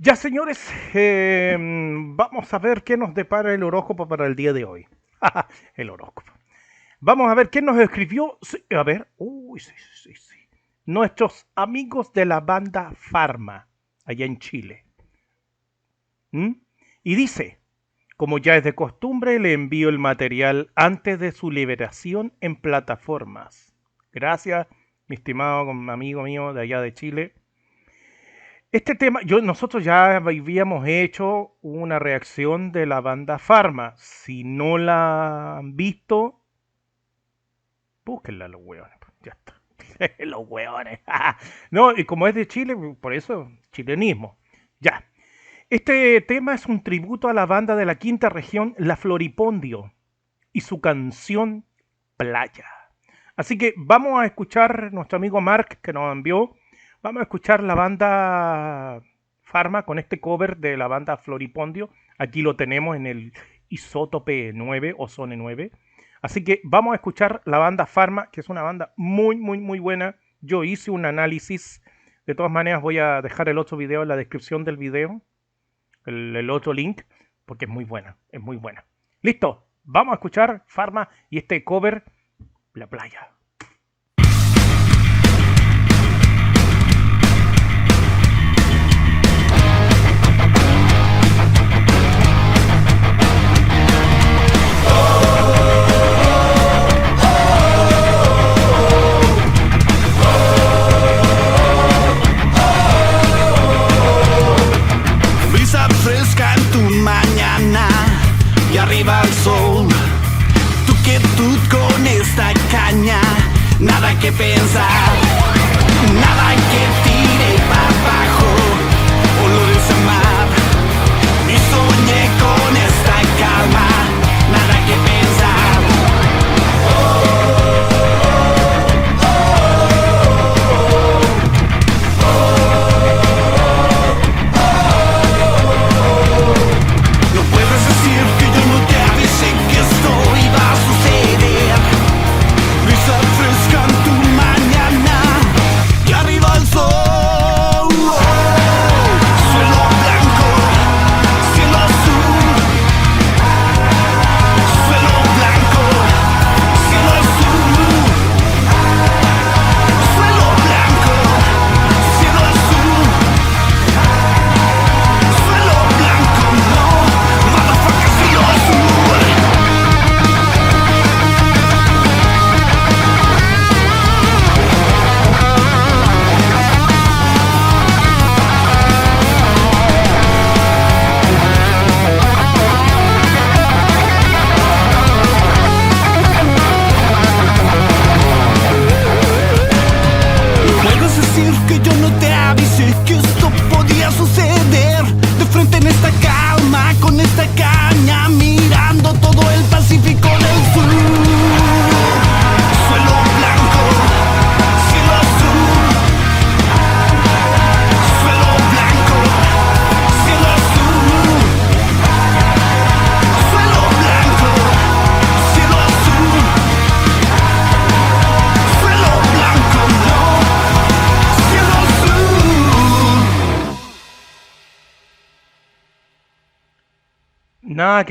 Ya, señores, eh, vamos a ver qué nos depara el horóscopo para el día de hoy. el horóscopo. Vamos a ver qué nos escribió. A ver, uy, sí, sí, sí. Nuestros amigos de la banda Pharma, allá en Chile. ¿Mm? Y dice, como ya es de costumbre, le envío el material antes de su liberación en plataformas. Gracias, mi estimado amigo mío de allá de Chile. Este tema, yo, nosotros ya habíamos hecho una reacción de la banda Pharma. Si no la han visto, búsquenla los hueones. Pues, ya está. los hueones. no, y como es de Chile, por eso, chilenismo. Ya. Este tema es un tributo a la banda de la quinta región, La Floripondio, y su canción Playa. Así que vamos a escuchar nuestro amigo Mark que nos envió Vamos a escuchar la banda Pharma con este cover de la banda Floripondio. Aquí lo tenemos en el Isótope 9 o Zone 9. Así que vamos a escuchar la banda Pharma, que es una banda muy, muy, muy buena. Yo hice un análisis. De todas maneras, voy a dejar el otro video en la descripción del video. El, el otro link, porque es muy buena. Es muy buena. Listo. Vamos a escuchar Pharma y este cover, La Playa. Nada que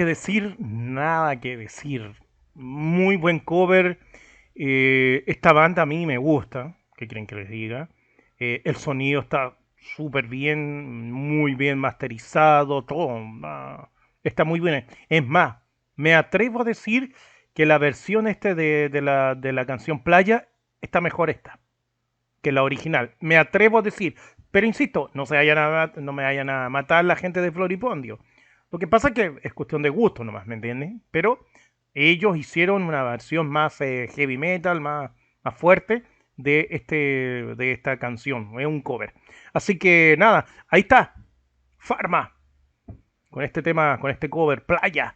decir, nada que decir. Muy buen cover. Eh, esta banda a mí me gusta. ¿Qué creen que les diga? Eh, el sonido está súper bien, muy bien masterizado, todo. está muy bien. Es más, me atrevo a decir que la versión este de, la, de la canción Playa está mejor esta que la original. Me atrevo a decir. Pero insisto, no, se vayan a, no me vayan a matar la gente de Floripondio. Lo que pasa es que es cuestión de gusto nomás, ¿me entienden? Pero ellos hicieron una versión más eh, heavy metal, más, más fuerte de, este, de esta canción. Es un cover. Así que nada, ahí está. Farma. Con este tema, con este cover, Playa.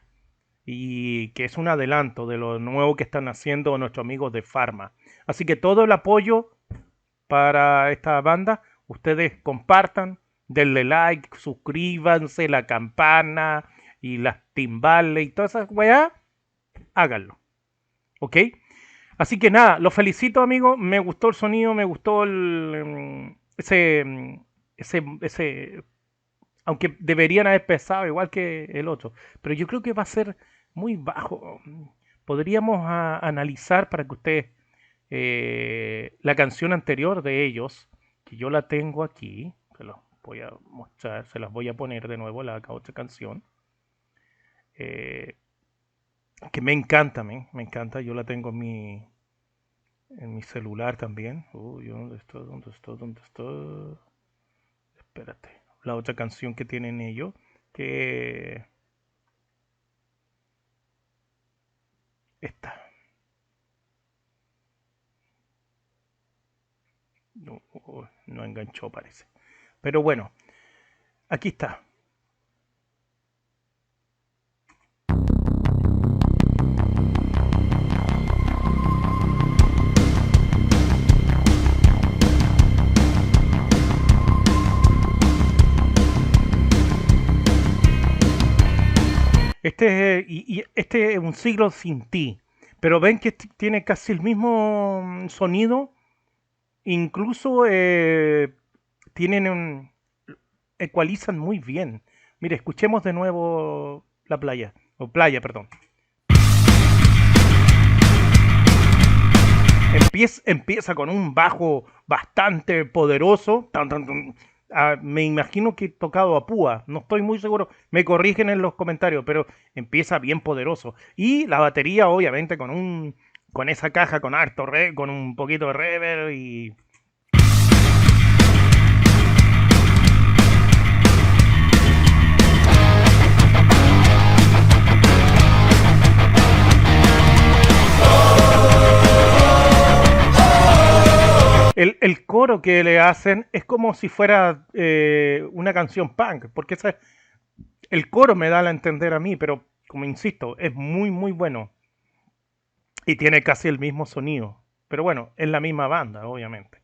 Y que es un adelanto de lo nuevo que están haciendo nuestros amigos de Farma. Así que todo el apoyo para esta banda. Ustedes compartan, denle like, suscríbanse, la campana y las timbales y todas esas weas, háganlo. ¿Ok? Así que nada, los felicito amigos, me gustó el sonido, me gustó el, em, ese, em, ese, ese Aunque deberían haber pesado igual que el otro. Pero yo creo que va a ser muy bajo. Podríamos a- analizar para que ustedes eh, la canción anterior de ellos, que yo la tengo aquí, voy a mostrar, se las voy a poner de nuevo la otra canción. eh, que me encanta, me, me encanta, yo la tengo en mi, en mi celular también. Uy, ¿dónde está? ¿Dónde está? ¿Dónde está? Espérate. La otra canción que tienen ellos, que... Esta. No, no enganchó, parece. Pero bueno, aquí está. Este es, y, este es un siglo sin ti. Pero ven que tiene casi el mismo mm, sonido. Incluso eh, tienen un, ecualizan muy bien. Mire, escuchemos de nuevo la playa. O playa, perdón. Empieza, con un bajo bastante poderoso. Ah, me imagino que tocado a púa. No estoy muy seguro. Me corrigen en los comentarios, pero empieza bien poderoso. Y la batería, obviamente, con un con esa caja con harto re, con un poquito de reverb y El, el coro que le hacen es como si fuera eh, una canción punk, porque el coro me da a entender a mí, pero como insisto, es muy, muy bueno. Y tiene casi el mismo sonido. Pero bueno, es la misma banda, obviamente.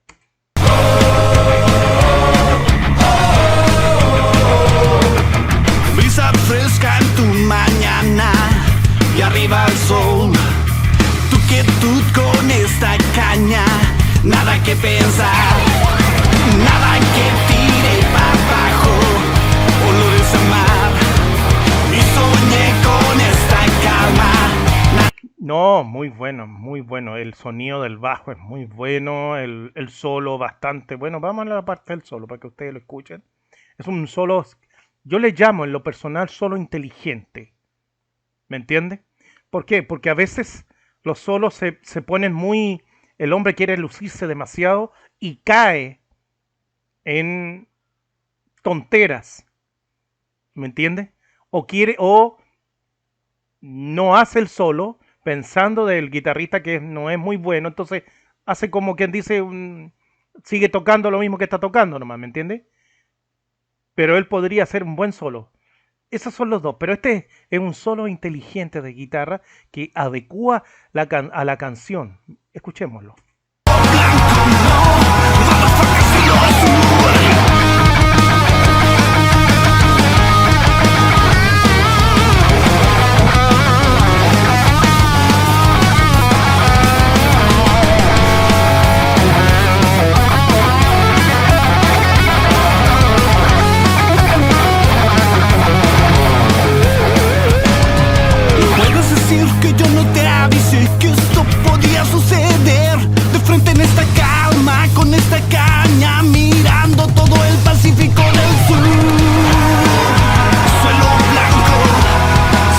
No, muy bueno, muy bueno. El sonido del bajo es muy bueno. El, el solo bastante bueno. Vamos a la parte del solo para que ustedes lo escuchen. Es un solo, yo le llamo en lo personal solo inteligente. ¿Me entiende? ¿Por qué? Porque a veces los solos se, se ponen muy... El hombre quiere lucirse demasiado y cae en tonteras. ¿Me entiende? O quiere, o no hace el solo pensando del guitarrista que no es muy bueno, entonces hace como quien dice, un- sigue tocando lo mismo que está tocando nomás, ¿me entiende? Pero él podría hacer un buen solo. Esos son los dos, pero este es un solo inteligente de guitarra que adecua a la canción. Escuchémoslo. Avisé que esto podía suceder. De frente en esta calma, con esta caña, mirando todo el Pacífico del Sur. Suelo blanco,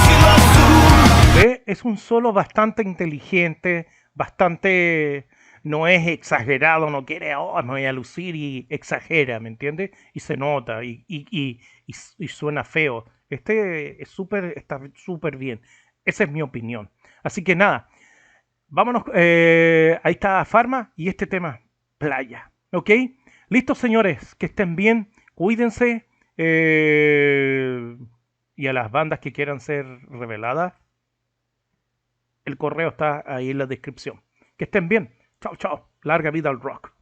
cielo azul. ¿Ve? Es un solo bastante inteligente, bastante... No es exagerado, no quiere, oh, me voy a lucir y exagera, ¿me entiendes? Y se nota y, y, y, y suena feo. Este es súper, está súper bien. Esa es mi opinión. Así que nada, vámonos. eh, ahí está Farma y este tema, playa. ¿Ok? Listos, señores, que estén bien, cuídense. eh, y a las bandas que quieran ser reveladas, el correo está ahí en la descripción. Que estén bien. Chao, chao. Larga vida al rock.